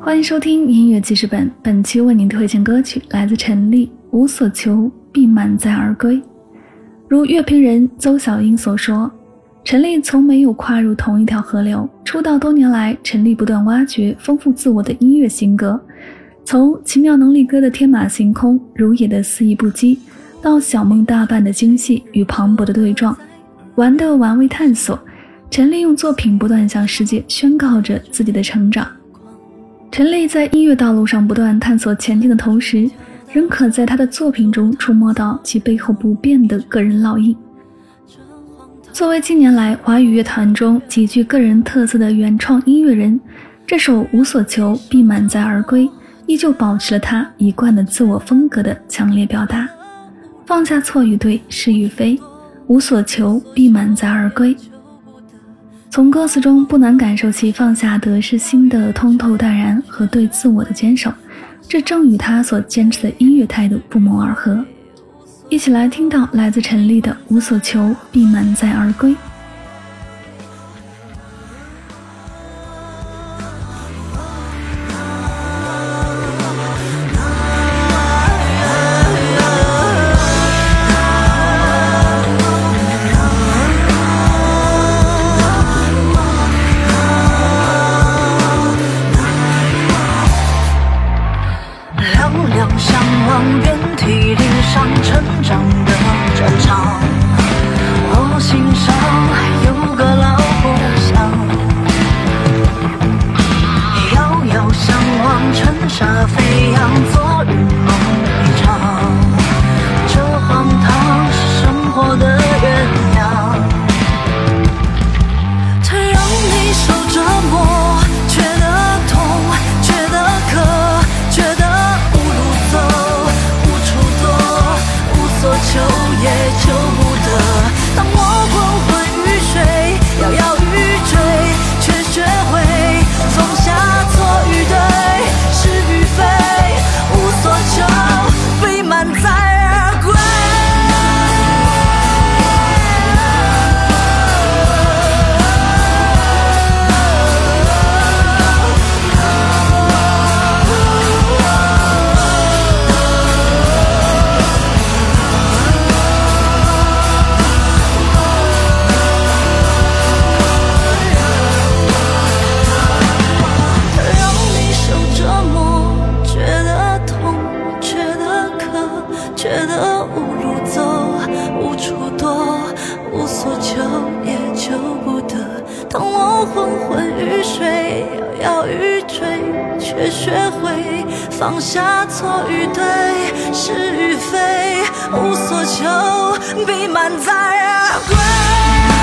欢迎收听音乐记事本，本期为您推荐歌曲来自陈粒，《无所求必满载而归》。如乐评人邹小英所说，陈粒从没有跨入同一条河流。出道多年来，陈粒不断挖掘丰富自我的音乐性格，从奇妙能力歌的天马行空、如野的肆意不羁，到小梦大半的精细与磅礴的对撞，玩的玩味探索。陈丽用作品不断向世界宣告着自己的成长。陈丽在音乐道路上不断探索前进的同时，仍可在他的作品中触摸到其背后不变的个人烙印。作为近年来华语乐坛中极具个人特色的原创音乐人，这首《无所求必满载而归》依旧保持了他一贯的自我风格的强烈表达。放下错与对、是与非，无所求必满载而归。从歌词中不难感受其放下得失心的通透淡然和对自我的坚守，这正与他所坚持的音乐态度不谋而合。一起来听到来自陈粒的《无所求必满载而归》。无所求也求不得。当我昏昏欲睡，摇摇欲坠，却学会放下错与对，是与非，无所求，必满载而归。